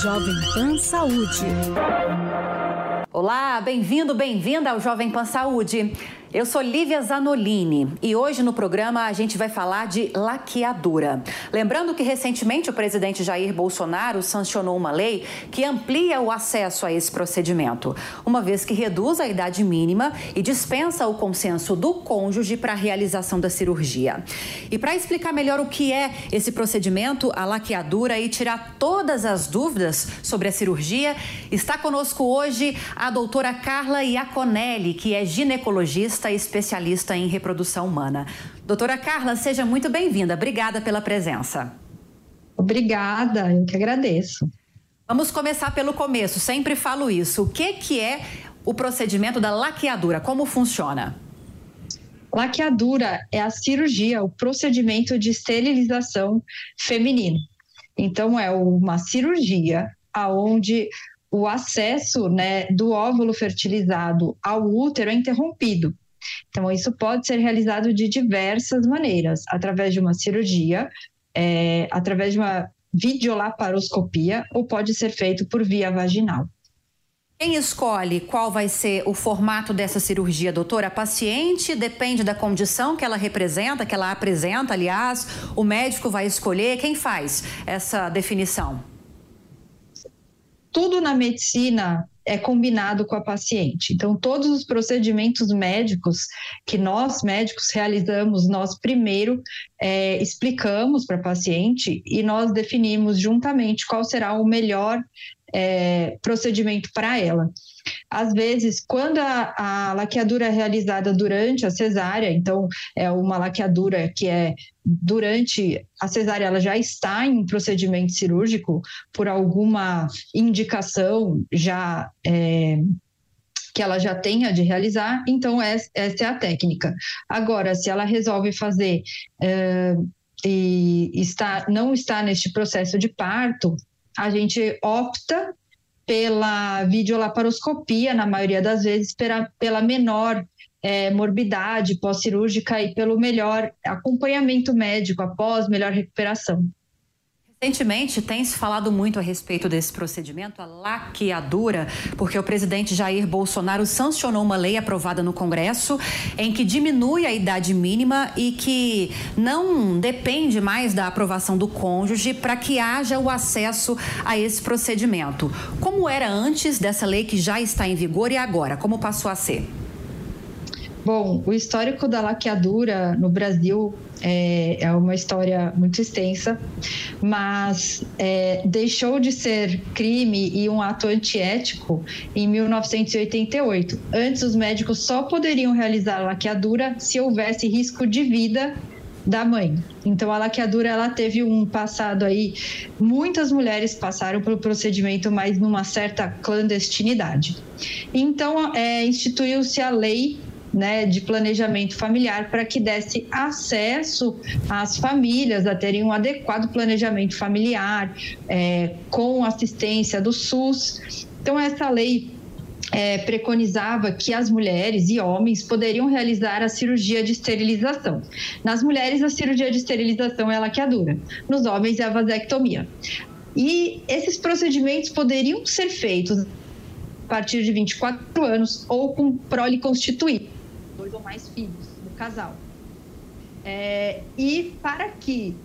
Jovem Pan Saúde. Olá, bem-vindo, bem-vinda ao Jovem Pan Saúde. Eu sou Lívia Zanolini e hoje no programa a gente vai falar de laqueadura. Lembrando que recentemente o presidente Jair Bolsonaro sancionou uma lei que amplia o acesso a esse procedimento, uma vez que reduz a idade mínima e dispensa o consenso do cônjuge para a realização da cirurgia. E para explicar melhor o que é esse procedimento, a laqueadura e tirar todas as dúvidas sobre a cirurgia, está conosco hoje a doutora Carla Iaconelli, que é ginecologista e especialista em reprodução humana. Doutora Carla, seja muito bem-vinda. Obrigada pela presença. Obrigada, eu que agradeço. Vamos começar pelo começo, sempre falo isso. O que, que é o procedimento da laqueadura? Como funciona? Laqueadura é a cirurgia, o procedimento de esterilização feminino. Então, é uma cirurgia aonde o acesso né, do óvulo fertilizado ao útero é interrompido. Então, isso pode ser realizado de diversas maneiras, através de uma cirurgia, é, através de uma videolaparoscopia, ou pode ser feito por via vaginal. Quem escolhe qual vai ser o formato dessa cirurgia, doutora? A paciente depende da condição que ela representa, que ela apresenta, aliás, o médico vai escolher. Quem faz essa definição? Tudo na medicina é combinado com a paciente. Então, todos os procedimentos médicos que nós médicos realizamos, nós primeiro é, explicamos para a paciente e nós definimos juntamente qual será o melhor é, procedimento para ela. Às vezes, quando a, a, laqueadura é realizada durante a cesárea, então é uma laqueadura que é durante a cesárea, ela já está em procedimento cirúrgico por alguma indicação já é, que ela já tenha de realizar, então essa é a técnica. Agora, se ela resolve fazer é, e está, não está neste processo de parto, a gente opta pela videolaparoscopia, na maioria das vezes, pela, pela menor é, morbidade pós-cirúrgica e pelo melhor acompanhamento médico após melhor recuperação. Recentemente tem se falado muito a respeito desse procedimento, a laqueadura, porque o presidente Jair Bolsonaro sancionou uma lei aprovada no Congresso em que diminui a idade mínima e que não depende mais da aprovação do cônjuge para que haja o acesso a esse procedimento. Como era antes dessa lei que já está em vigor e agora? Como passou a ser? Bom, o histórico da laqueadura no Brasil é, é uma história muito extensa, mas é, deixou de ser crime e um ato antiético em 1988. Antes, os médicos só poderiam realizar laqueadura se houvesse risco de vida da mãe. Então a laqueadura ela teve um passado aí, muitas mulheres passaram pelo procedimento, mas numa certa clandestinidade. Então é, instituiu-se a lei né, de planejamento familiar para que desse acesso às famílias a terem um adequado planejamento familiar é, com assistência do SUS. Então, essa lei é, preconizava que as mulheres e homens poderiam realizar a cirurgia de esterilização. Nas mulheres, a cirurgia de esterilização é a laqueadura, nos homens, é a vasectomia. E esses procedimentos poderiam ser feitos a partir de 24 anos ou com prole constituída ou mais filhos do casal. É, e para que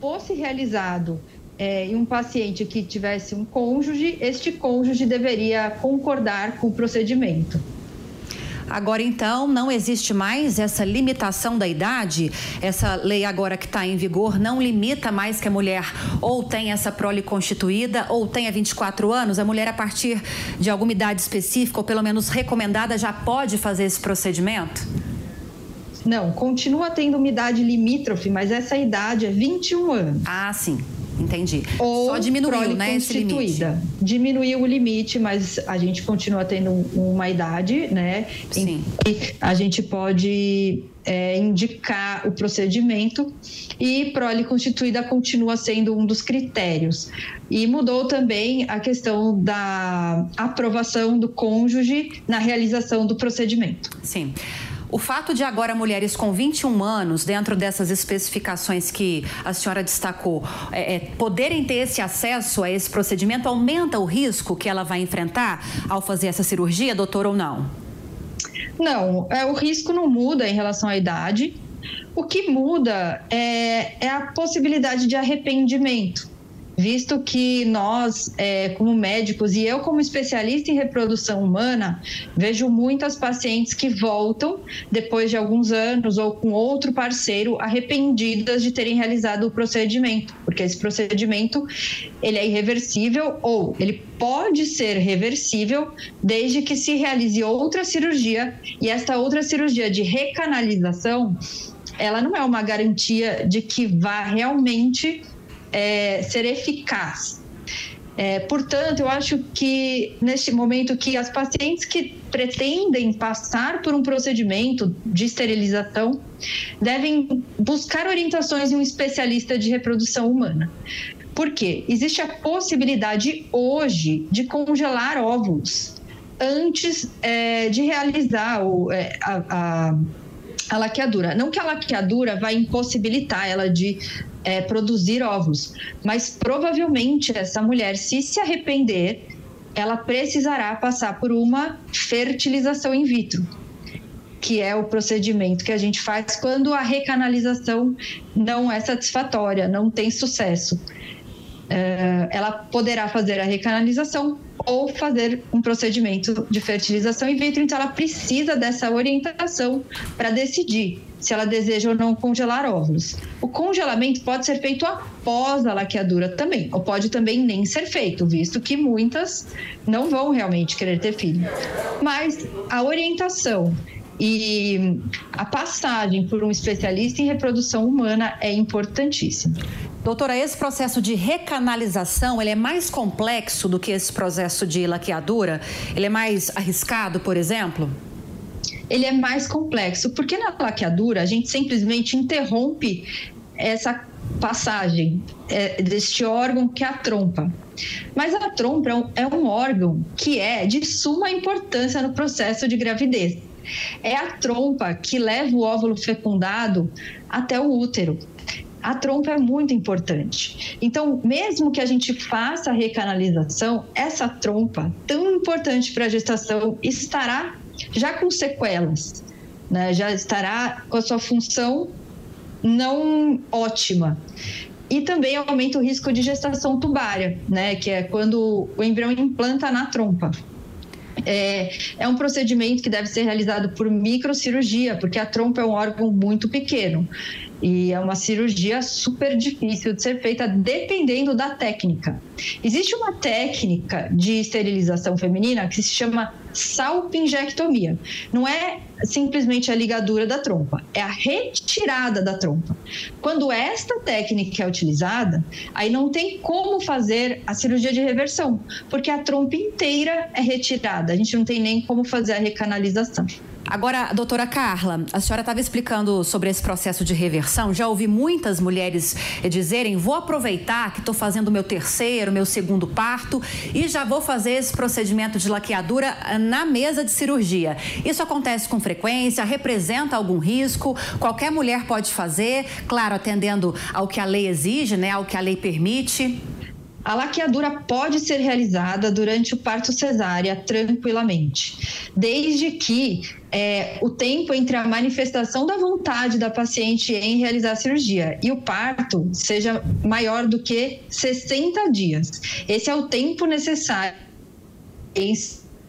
fosse realizado é, em um paciente que tivesse um cônjuge, este cônjuge deveria concordar com o procedimento. Agora, então, não existe mais essa limitação da idade? Essa lei agora que está em vigor não limita mais que a mulher ou tenha essa prole constituída ou tenha 24 anos? A mulher, a partir de alguma idade específica ou pelo menos recomendada, já pode fazer esse procedimento? Não, continua tendo uma idade limítrofe, mas essa idade é 21 anos. Ah, sim. Entendi. Ou Só diminuiu, né, esse limite. Diminuiu o limite, mas a gente continua tendo uma idade, né? Sim. E a gente pode é, indicar o procedimento e prole constituída continua sendo um dos critérios. E mudou também a questão da aprovação do cônjuge na realização do procedimento. Sim. O fato de agora mulheres com 21 anos, dentro dessas especificações que a senhora destacou, é, é, poderem ter esse acesso a esse procedimento, aumenta o risco que ela vai enfrentar ao fazer essa cirurgia, doutor, ou não? Não, é, o risco não muda em relação à idade. O que muda é, é a possibilidade de arrependimento visto que nós, é, como médicos, e eu, como especialista em reprodução humana, vejo muitas pacientes que voltam depois de alguns anos ou com outro parceiro arrependidas de terem realizado o procedimento, porque esse procedimento ele é irreversível ou ele pode ser reversível desde que se realize outra cirurgia. E esta outra cirurgia de recanalização ela não é uma garantia de que vá realmente é, ser eficaz. É, portanto, eu acho que neste momento que as pacientes que pretendem passar por um procedimento de esterilização devem buscar orientações em um especialista de reprodução humana. Por quê? Existe a possibilidade hoje de congelar óvulos antes é, de realizar o, é, a, a a laqueadura. Não que a laqueadura vai impossibilitar ela de é, produzir ovos, mas provavelmente essa mulher, se se arrepender, ela precisará passar por uma fertilização in vitro, que é o procedimento que a gente faz quando a recanalização não é satisfatória, não tem sucesso. É, ela poderá fazer a recanalização ou fazer um procedimento de fertilização in vitro. Então, ela precisa dessa orientação para decidir se ela deseja ou não congelar óvulos. O congelamento pode ser feito após a laqueadura também, ou pode também nem ser feito, visto que muitas não vão realmente querer ter filho. Mas a orientação e a passagem por um especialista em reprodução humana é importantíssima. Doutora, esse processo de recanalização, ele é mais complexo do que esse processo de laqueadura? Ele é mais arriscado, por exemplo? Ele é mais complexo, porque na laqueadura a gente simplesmente interrompe essa passagem é, deste órgão que é a trompa. Mas a trompa é um, é um órgão que é de suma importância no processo de gravidez. É a trompa que leva o óvulo fecundado até o útero a trompa é muito importante. Então, mesmo que a gente faça a recanalização, essa trompa, tão importante para a gestação, estará já com sequelas, né? já estará com a sua função não ótima. E também aumenta o risco de gestação tubária, né? que é quando o embrião implanta na trompa. É, é, um procedimento que deve ser realizado por microcirurgia, porque a trompa é um órgão muito pequeno. E é uma cirurgia super difícil de ser feita, dependendo da técnica. Existe uma técnica de esterilização feminina que se chama salpingectomia. Não é simplesmente a ligadura da trompa, é a retirada da trompa. Quando esta técnica é utilizada, aí não tem como fazer a cirurgia de reversão, porque a trompa inteira é retirada, a gente não tem nem como fazer a recanalização. Agora, doutora Carla, a senhora estava explicando sobre esse processo de reversão. Já ouvi muitas mulheres dizerem: vou aproveitar que estou fazendo meu terceiro, meu segundo parto e já vou fazer esse procedimento de laqueadura na mesa de cirurgia. Isso acontece com frequência? Representa algum risco? Qualquer mulher pode fazer, claro, atendendo ao que a lei exige, né, ao que a lei permite? A laqueadura pode ser realizada durante o parto cesárea tranquilamente, desde que é, o tempo entre a manifestação da vontade da paciente em realizar a cirurgia e o parto seja maior do que 60 dias. Esse é o tempo necessário.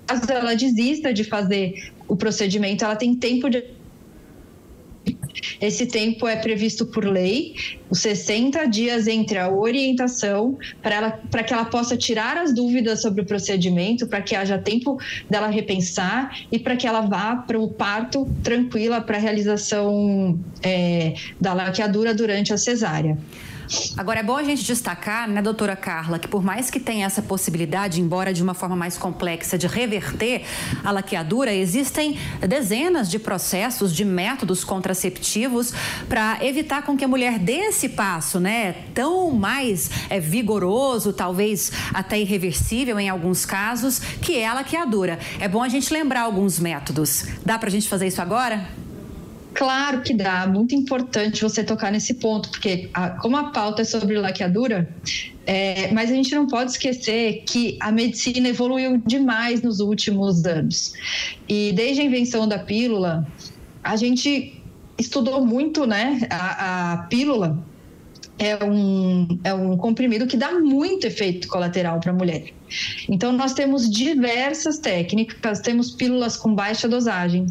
Caso ela desista de fazer o procedimento, ela tem tempo de esse tempo é previsto por lei, os 60 dias entre a orientação, para que ela possa tirar as dúvidas sobre o procedimento, para que haja tempo dela repensar e para que ela vá para o parto tranquila para a realização é, da laqueadura durante a cesárea. Agora, é bom a gente destacar, né, doutora Carla, que por mais que tenha essa possibilidade, embora de uma forma mais complexa, de reverter a laqueadura, existem dezenas de processos, de métodos contraceptivos para evitar com que a mulher dê esse passo, né, tão mais é, vigoroso, talvez até irreversível em alguns casos, que é a laqueadura. É bom a gente lembrar alguns métodos. Dá para a gente fazer isso agora? Claro que dá, muito importante você tocar nesse ponto, porque a, como a pauta é sobre laqueadura, é, mas a gente não pode esquecer que a medicina evoluiu demais nos últimos anos. E desde a invenção da pílula, a gente estudou muito né, a, a pílula é um, é um comprimido que dá muito efeito colateral para a mulher. Então, nós temos diversas técnicas, temos pílulas com baixa dosagem,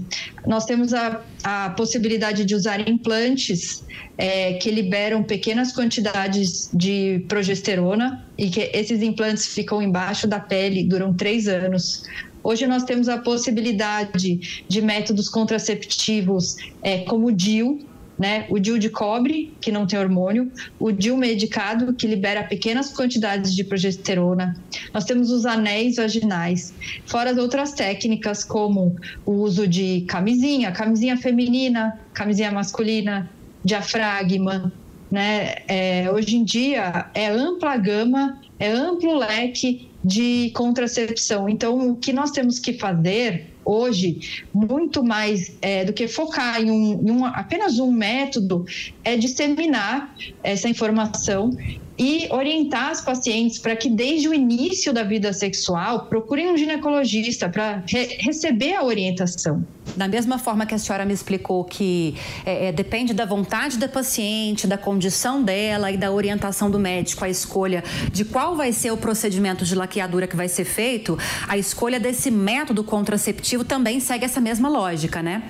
nós temos a, a possibilidade de usar implantes é, que liberam pequenas quantidades de progesterona e que esses implantes ficam embaixo da pele, duram três anos. Hoje nós temos a possibilidade de métodos contraceptivos é, como o DIU, né? O DIU de cobre, que não tem hormônio, o DIU medicado, que libera pequenas quantidades de progesterona. Nós temos os anéis vaginais, fora as outras técnicas, como o uso de camisinha, camisinha feminina, camisinha masculina, diafragma, né? É, hoje em dia é ampla gama, é amplo leque de contracepção. Então, o que nós temos que fazer hoje, muito mais é, do que focar em, um, em um, apenas um método, é disseminar essa informação e orientar as pacientes para que desde o início da vida sexual procurem um ginecologista para re receber a orientação. Da mesma forma que a senhora me explicou que é, é, depende da vontade da paciente, da condição dela e da orientação do médico, a escolha de qual vai ser o procedimento de laqueadura que vai ser feito, a escolha desse método contraceptivo também segue essa mesma lógica, né?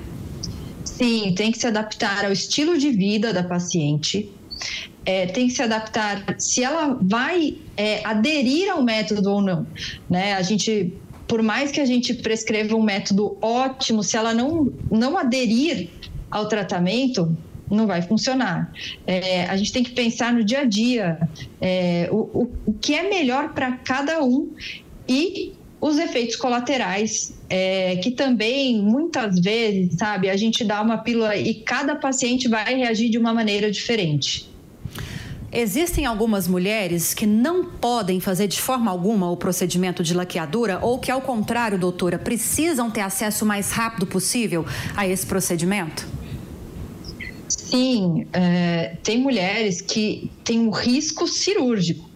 Sim, tem que se adaptar ao estilo de vida da paciente, é, tem que se adaptar se ela vai é, aderir ao método ou não. Né? A gente, por mais que a gente prescreva um método ótimo, se ela não, não aderir ao tratamento, não vai funcionar. É, a gente tem que pensar no dia a dia é, o, o, o que é melhor para cada um e os efeitos colaterais, é, que também muitas vezes, sabe, a gente dá uma pílula e cada paciente vai reagir de uma maneira diferente. Existem algumas mulheres que não podem fazer de forma alguma o procedimento de laqueadura ou que, ao contrário, doutora, precisam ter acesso o mais rápido possível a esse procedimento? Sim, é, tem mulheres que têm um risco cirúrgico.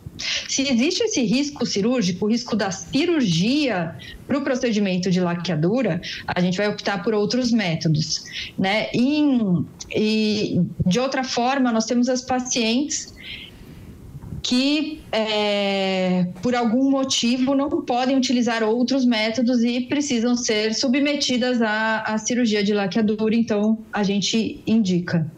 Se existe esse risco cirúrgico, o risco da cirurgia para o procedimento de laqueadura, a gente vai optar por outros métodos, né? E, e de outra forma, nós temos as pacientes que, é, por algum motivo, não podem utilizar outros métodos e precisam ser submetidas à, à cirurgia de laqueadura, então a gente indica.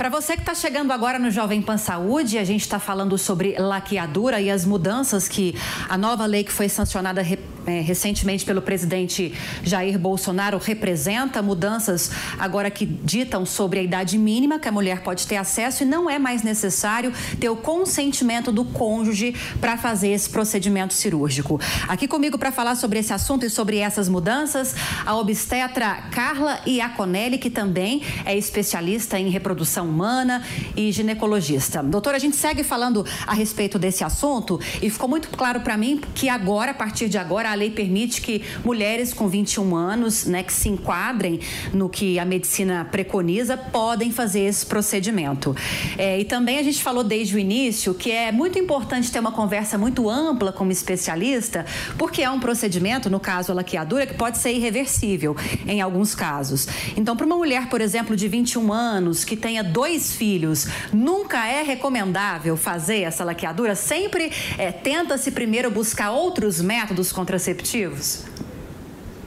Para você que está chegando agora no Jovem Pan Saúde, a gente está falando sobre laqueadura e as mudanças que a nova lei que foi sancionada é, recentemente pelo presidente Jair Bolsonaro representa mudanças agora que ditam sobre a idade mínima que a mulher pode ter acesso e não é mais necessário ter o consentimento do cônjuge para fazer esse procedimento cirúrgico. Aqui comigo para falar sobre esse assunto e sobre essas mudanças, a obstetra Carla Iaconelli, que também é especialista em reprodução humana e ginecologista. Doutora, a gente segue falando a respeito desse assunto e ficou muito claro para mim que agora, a partir de agora, a lei permite que mulheres com 21 anos, né, que se enquadrem no que a medicina preconiza, podem fazer esse procedimento. É, e também a gente falou desde o início que é muito importante ter uma conversa muito ampla com um especialista, porque é um procedimento, no caso a laqueadura, que pode ser irreversível em alguns casos. Então, para uma mulher, por exemplo, de 21 anos, que tenha dois filhos, nunca é recomendável fazer essa laqueadura? Sempre é, tenta-se primeiro buscar outros métodos contraceptivos?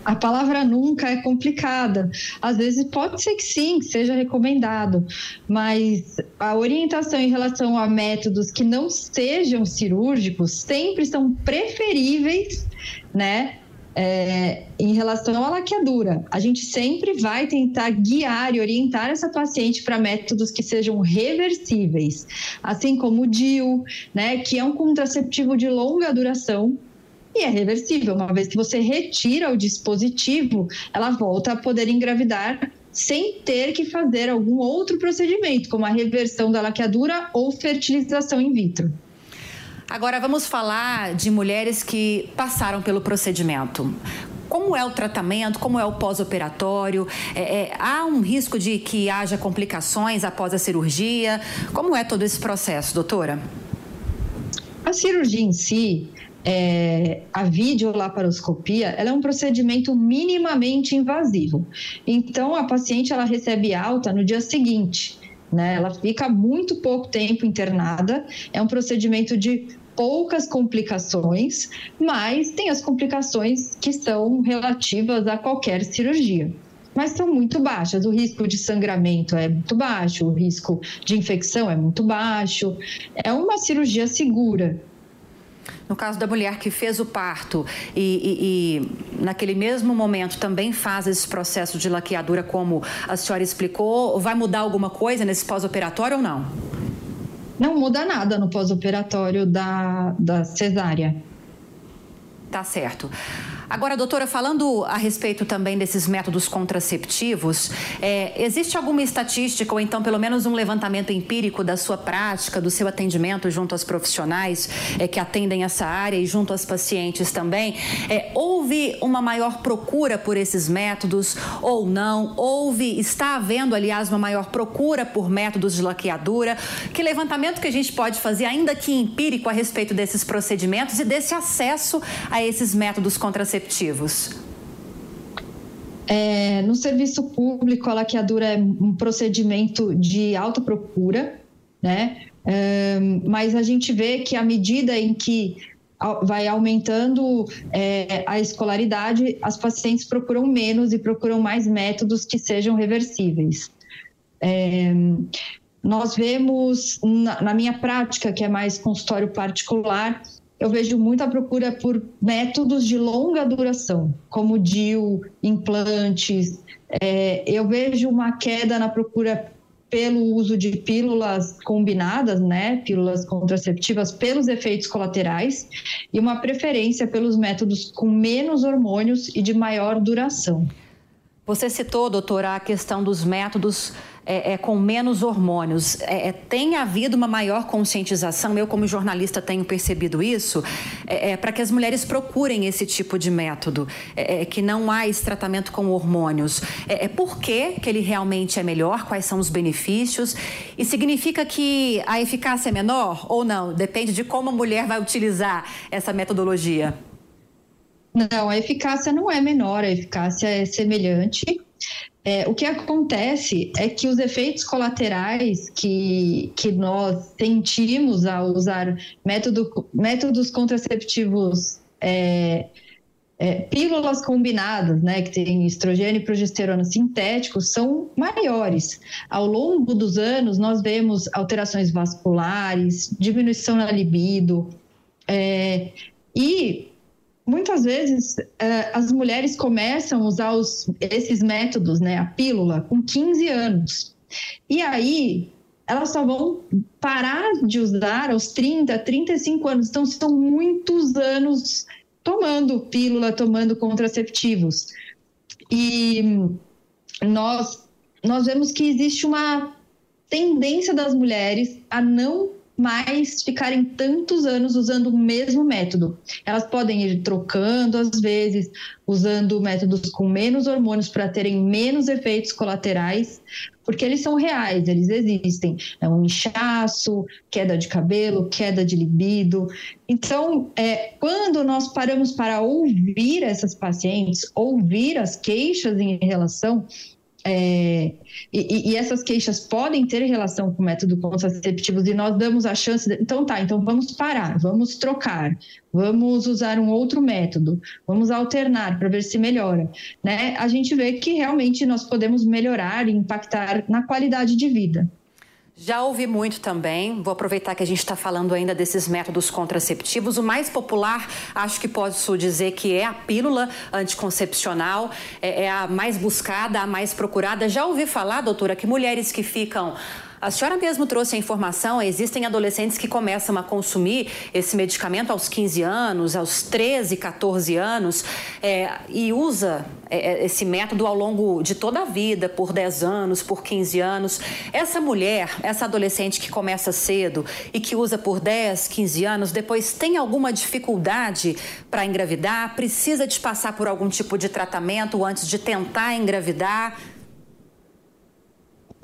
A palavra nunca é complicada. Às vezes pode ser que sim, que seja recomendado, mas a orientação em relação a métodos que não sejam cirúrgicos sempre são preferíveis, né? é, em relação à laqueadura, a gente sempre vai tentar guiar e orientar essa paciente para métodos que sejam reversíveis, assim como o DIU, né, que é um contraceptivo de longa duração e é reversível. Uma vez que você retira o dispositivo, ela volta a poder engravidar sem ter que fazer algum outro procedimento, como a reversão da laqueadura ou fertilização in vitro. Agora vamos falar de mulheres que passaram pelo procedimento. como é o tratamento, como é o pós-operatório? É, é, há um risco de que haja complicações após a cirurgia? Como é todo esse processo, doutora? A cirurgia em si, é, a videolaparoscopia, ela é um procedimento minimamente invasivo. Então, a paciente ela recebe alta no dia seguinte. Né? Ela fica muito pouco tempo internada. É um procedimento de poucas complicações, mas tem as complicações que são relativas a qualquer cirurgia. Mas são muito baixas. O risco de sangramento é muito baixo, o risco de infecção é muito baixo. É uma cirurgia segura. No caso da mulher que fez o parto e, e, e, naquele mesmo momento também faz esse processo de laqueadura, como a senhora explicou, vai mudar alguma coisa nesse pós-operatório ou não? Não muda nada no pós-operatório da, da cesárea. Tá certo. Agora, doutora, falando a respeito também desses métodos contraceptivos, é, existe alguma estatística ou então pelo menos um levantamento empírico da sua prática, do seu atendimento junto aos profissionais é, que atendem essa área e junto aos pacientes também? É, houve uma maior procura por esses métodos ou não? Houve, está havendo, aliás, uma maior procura por métodos de laqueadura? Que levantamento que a gente pode fazer, ainda que empírico, a respeito desses procedimentos e desse acesso a esses métodos contraceptivos? É, no serviço público, a laqueadura é um procedimento de alta procura, né? É, mas a gente vê que à medida em que vai aumentando é, a escolaridade, as pacientes procuram menos e procuram mais métodos que sejam reversíveis. É, nós vemos, na, na minha prática, que é mais consultório particular, eu vejo muita procura por métodos de longa duração, como DIU, implantes. É, eu vejo uma queda na procura pelo uso de pílulas combinadas, né, pílulas contraceptivas, pelos efeitos colaterais, e uma preferência pelos métodos com menos hormônios e de maior duração. Você citou, doutora, a questão dos métodos é, é, com menos hormônios. É, é, tem havido uma maior conscientização, eu como jornalista tenho percebido isso, é, é para que as mulheres procurem esse tipo de método, que não há esse tratamento com hormônios. É, por que, que ele realmente é melhor, quais são os benefícios e significa que a eficácia é menor ou não? Depende de como a mulher vai utilizar essa metodologia. Não, a eficácia não é menor, a eficácia é semelhante. É, o que acontece é que os efeitos colaterais que, que nós sentimos ao usar método, métodos contraceptivos, é, é, pílulas combinadas, né, que tem estrogênio e progesterona sintéticos, são maiores. Ao longo dos anos, nós vemos alterações vasculares, diminuição na libido, é, e muitas vezes é, as mulheres começam a usar os, esses métodos, né, a pílula, com 15 anos. E aí elas só vão parar de usar aos 30, 35 anos. Então são muitos anos tomando pílula, tomando contraceptivos. E nós nós vemos que existe uma tendência das mulheres a não mais ficarem tantos anos usando o mesmo método. Elas podem ir trocando às vezes, usando métodos com menos hormônios para terem menos efeitos colaterais, porque eles são reais, eles existem. É um inchaço, queda de cabelo, queda de libido. Então, é, quando nós paramos para ouvir essas pacientes, ouvir as queixas em relação é, e, e, essas queixas podem ter relação com método contraceptivos e nós damos a chance, de, então tá, então vamos parar, vamos trocar, vamos usar um outro método, vamos alternar para ver se melhora, né? A gente vê que realmente nós podemos melhorar e impactar na qualidade de vida. Já ouvi muito também, vou aproveitar que a gente está falando ainda desses métodos contraceptivos. O mais popular, acho que posso dizer que é a pílula anticoncepcional, é, é a mais buscada, a mais procurada. Já ouvi falar, doutora, que mulheres que ficam A senhora mesmo trouxe a informação, existem adolescentes que começam a consumir esse medicamento aos 15 anos, aos 13, 14 anos, é, e usa é, é, esse método ao longo de toda a vida, por 10 anos, por 15 anos. Essa mulher, essa adolescente que começa cedo e que usa por 10, 15 anos, depois tem alguma dificuldade para engravidar, precisa de passar por algum tipo de tratamento antes de tentar engravidar?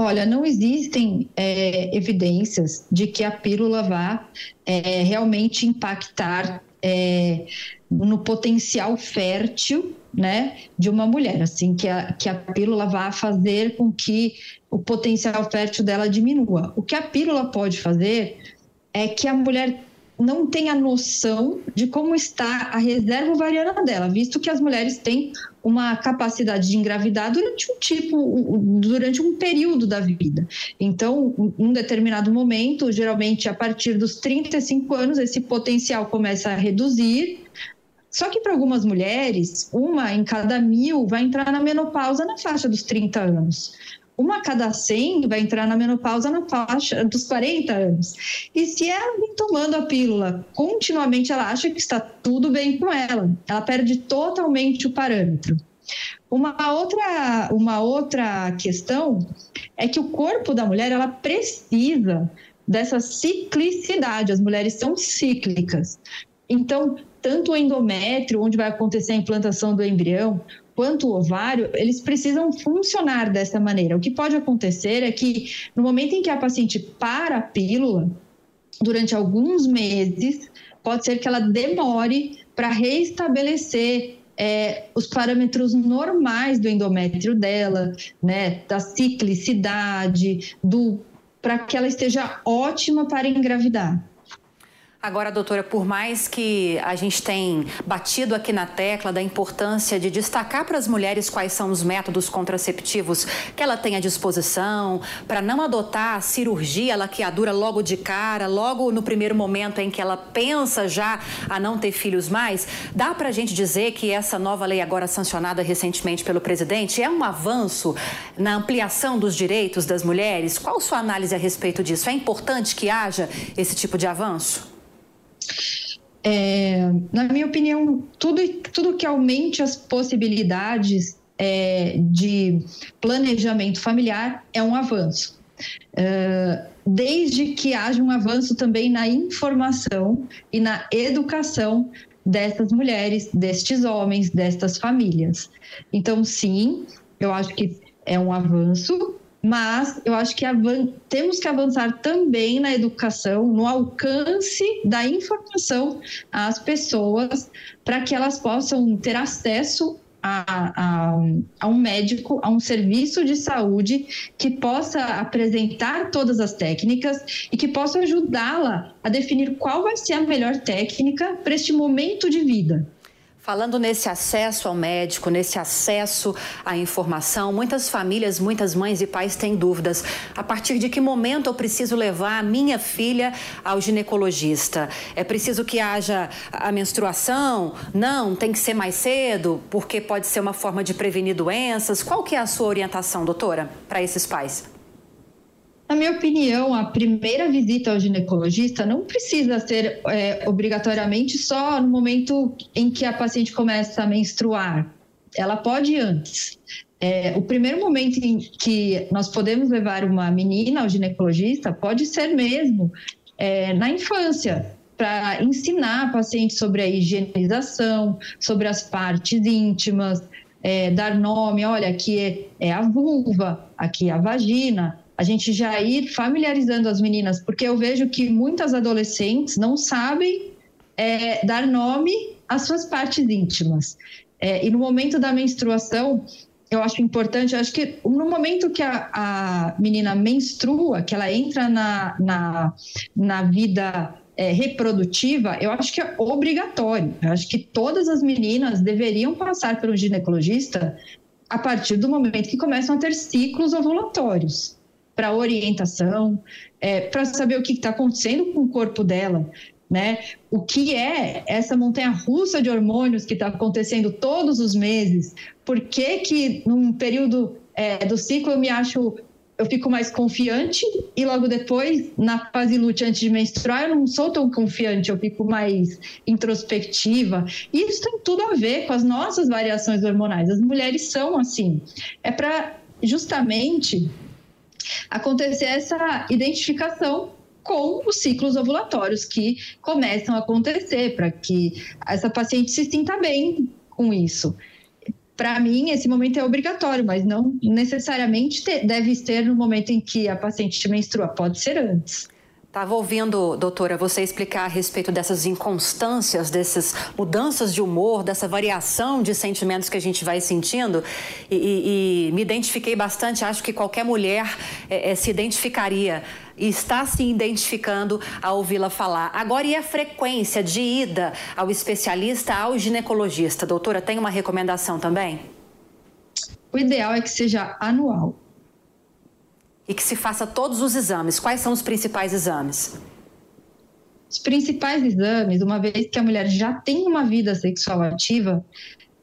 Olha, não existem é, evidências de que a pílula vá é, realmente impactar é, no potencial fértil né, de uma mulher, assim, que a, que a pílula vá fazer com que o potencial fértil dela diminua. O que a pílula pode fazer é que a mulher não tenha noção de como está a reserva ovariana dela, visto que as mulheres têm uma capacidade de engravidar durante um tipo, durante um período da vida. Então, um determinado momento, geralmente a partir dos 35 anos, esse potencial começa a reduzir. Só que para algumas mulheres, uma em cada mil vai entrar na menopausa na faixa dos 30 anos uma a cada 100 vai entrar na menopausa na faixa dos 40 anos. E se ela vem tomando a pílula continuamente, ela acha que está tudo bem com ela. Ela perde totalmente o parâmetro. Uma outra, uma outra questão é que o corpo da mulher ela precisa dessa ciclicidade. As mulheres são cíclicas. Então, tanto o endométrio, onde vai acontecer a implantação do embrião, quanto o ovário, eles precisam funcionar dessa maneira. O que pode acontecer é que no momento em que a paciente para a pílula, durante alguns meses, pode ser que ela demore para reestabelecer é, os parâmetros normais do endométrio dela, né, da ciclicidade, do para que ela esteja ótima para engravidar. Agora, doutora, por mais que a gente tenha batido aqui na tecla da importância de destacar para as mulheres quais são os métodos contraceptivos que ela tem à disposição, para não adotar a cirurgia laqueadura logo de cara, logo no primeiro momento em que ela pensa já a não ter filhos mais, dá para a gente dizer que essa nova lei agora sancionada recentemente pelo presidente é um avanço na ampliação dos direitos das mulheres? Qual sua análise a respeito disso? É importante que haja esse tipo de avanço? É, na minha opinião, tudo, tudo que aumente as possibilidades é, de planejamento familiar é um avanço. É, desde que haja um avanço também na informação e na educação dessas mulheres, destes homens, destas famílias. Então, sim, eu acho que é um avanço, mas eu acho que temos que avançar também na educação, no alcance da informação às pessoas, para que elas possam ter acesso a, a, a, um médico, a um serviço de saúde que possa apresentar todas as técnicas e que possa ajudá-la a definir qual vai ser a melhor técnica para este momento de vida. Falando nesse acesso ao médico, nesse acesso à informação, muitas famílias, muitas mães e pais têm dúvidas. A partir de que momento eu preciso levar a minha filha ao ginecologista? É preciso que haja a menstruação? Não, tem que ser mais cedo, porque pode ser uma forma de prevenir doenças. Qual que é a sua orientação, doutora, para esses pais? Na minha opinião, a primeira visita ao ginecologista não precisa ser é, obrigatoriamente só no momento em que a paciente começa a menstruar. Ela pode antes. É, o primeiro momento em que nós podemos levar uma menina ao ginecologista pode ser mesmo é, na infância, para ensinar a paciente sobre a higienização, sobre as partes íntimas, é, dar nome, olha, aqui é, é a vulva, aqui é a vagina, a gente já ir familiarizando as meninas, porque eu vejo que muitas adolescentes não sabem é, dar nome às suas partes íntimas. É, e no momento da menstruação, eu acho importante, eu acho que no momento que a, a menina menstrua, que ela entra na, na, na vida é, reprodutiva, eu acho que é obrigatório. Eu acho que todas as meninas deveriam passar pelo ginecologista a partir do momento que começam a ter ciclos ovulatórios para orientação, é, para saber o que está acontecendo com o corpo dela, né? O que é essa montanha russa de hormônios que está acontecendo todos os meses? Por que que num período é, do ciclo eu me acho eu fico mais confiante e logo depois, na fase lute antes de menstruar, eu não sou tão confiante, eu fico mais introspectiva. E isso tem tudo a ver com as nossas variações hormonais. As mulheres são assim. É para justamente acontecer essa identificação com os ciclos ovulatórios que começam a acontecer, para que essa paciente se sinta bem com isso para mim, esse momento é obrigatório, mas não necessariamente deve ser no momento em que a paciente menstrua, pode ser antes. Estava ouvindo, doutora, você explicar a respeito dessas inconstâncias, dessas mudanças de humor, dessa variação de sentimentos que a gente vai sentindo e, e, e me identifiquei bastante. Acho que qualquer mulher é, é, se identificaria e está se identificando ao ouvi-la falar. Agora, e a frequência de ida ao especialista, ao ginecologista? Doutora, tem uma recomendação também? O ideal é que seja anual. E que se faça todos os exames. Quais são os principais exames? Os principais exames, uma vez que a mulher já tem uma vida sexual ativa,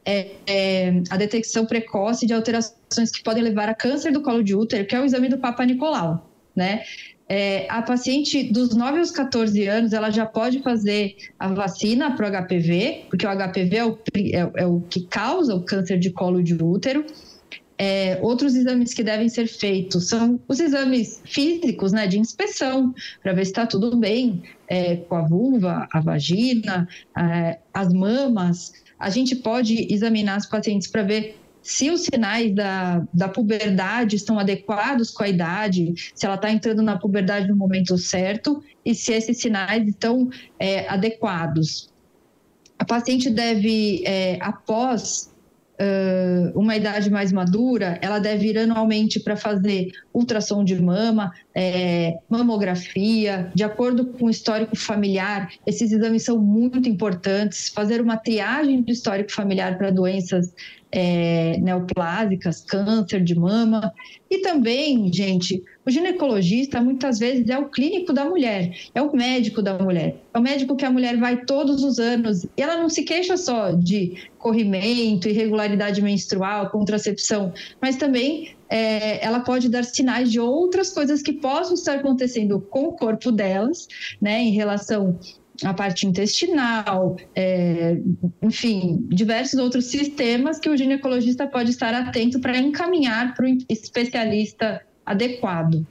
é, é, a detecção precoce de alterações que podem levar a câncer do colo de útero, que é o exame do Papa Nicolau, né? É, a paciente dos 9 aos 14 anos, ela já pode fazer a vacina para o HPV, porque o HPV é o, é, é o que causa o câncer de colo de útero. É, outros exames que devem ser feitos são os exames físicos, né, de inspeção, para ver se está tudo bem é, com a vulva, a vagina, é, as mamas. A gente pode examinar as pacientes para ver se os sinais da, da puberdade estão adequados com a idade, se ela está entrando na puberdade no momento certo e se esses sinais estão é, adequados. A paciente deve, é, após uh, uma idade mais madura, ela deve ir anualmente para fazer ultrassom de mama, é, mamografia, de acordo com o histórico familiar. Esses exames são muito importantes. Fazer uma triagem do histórico familiar para doenças é, neoplásicas, câncer de mama. E também, gente, o ginecologista muitas vezes é o clínico da mulher, é o médico da mulher. É o médico que a mulher vai todos os anos e ela não se queixa só de corrimento, irregularidade menstrual, contracepção, mas também é, ela pode dar sinais de outras coisas que possam estar acontecendo com o corpo delas, né, em relação a parte intestinal, é, enfim, diversos outros sistemas que o ginecologista pode estar atento para encaminhar para o especialista adequado.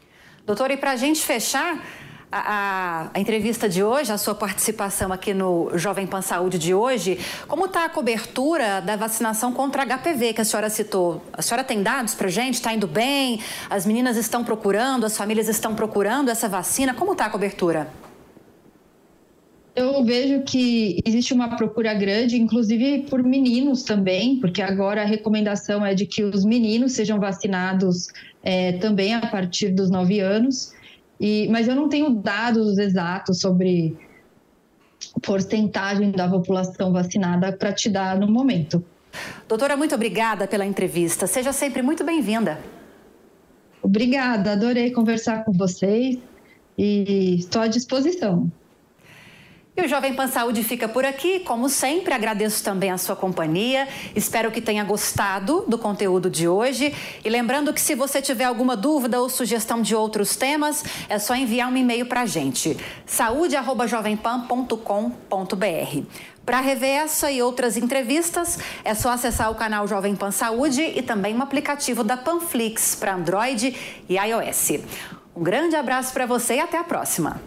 Doutora, e para a gente fechar, a, a, a, entrevista de hoje, a sua participação aqui no Jovem Pan Saúde de hoje. Como está a cobertura da vacinação contra HPV que a senhora citou? A senhora tem dados para gente? Está indo bem? As meninas estão procurando, as famílias estão procurando essa vacina? Como está a cobertura? Eu vejo que existe uma procura grande, inclusive por meninos também, porque agora a recomendação é de que os meninos sejam vacinados é, também a partir dos nove anos. E, mas eu não tenho dados exatos sobre porcentagem da população vacinada para te dar no momento. Doutora, muito obrigada pela entrevista. Seja sempre muito bem-vinda. Obrigada, adorei conversar com vocês e estou à disposição. E o Jovem Pan Saúde fica por aqui. Como sempre, agradeço também a sua companhia. Espero que tenha gostado do conteúdo de hoje. E lembrando que se você tiver alguma dúvida ou sugestão de outros temas, é só enviar um e-mail para a gente. saúde.jovempan.com.br. Para rever essa e outras entrevistas, é só acessar o canal Jovem Pan Saúde e também o aplicativo da Panflix para Android e iOS. Um grande abraço para você e até a próxima.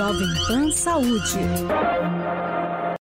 Jovem Pan Saúde.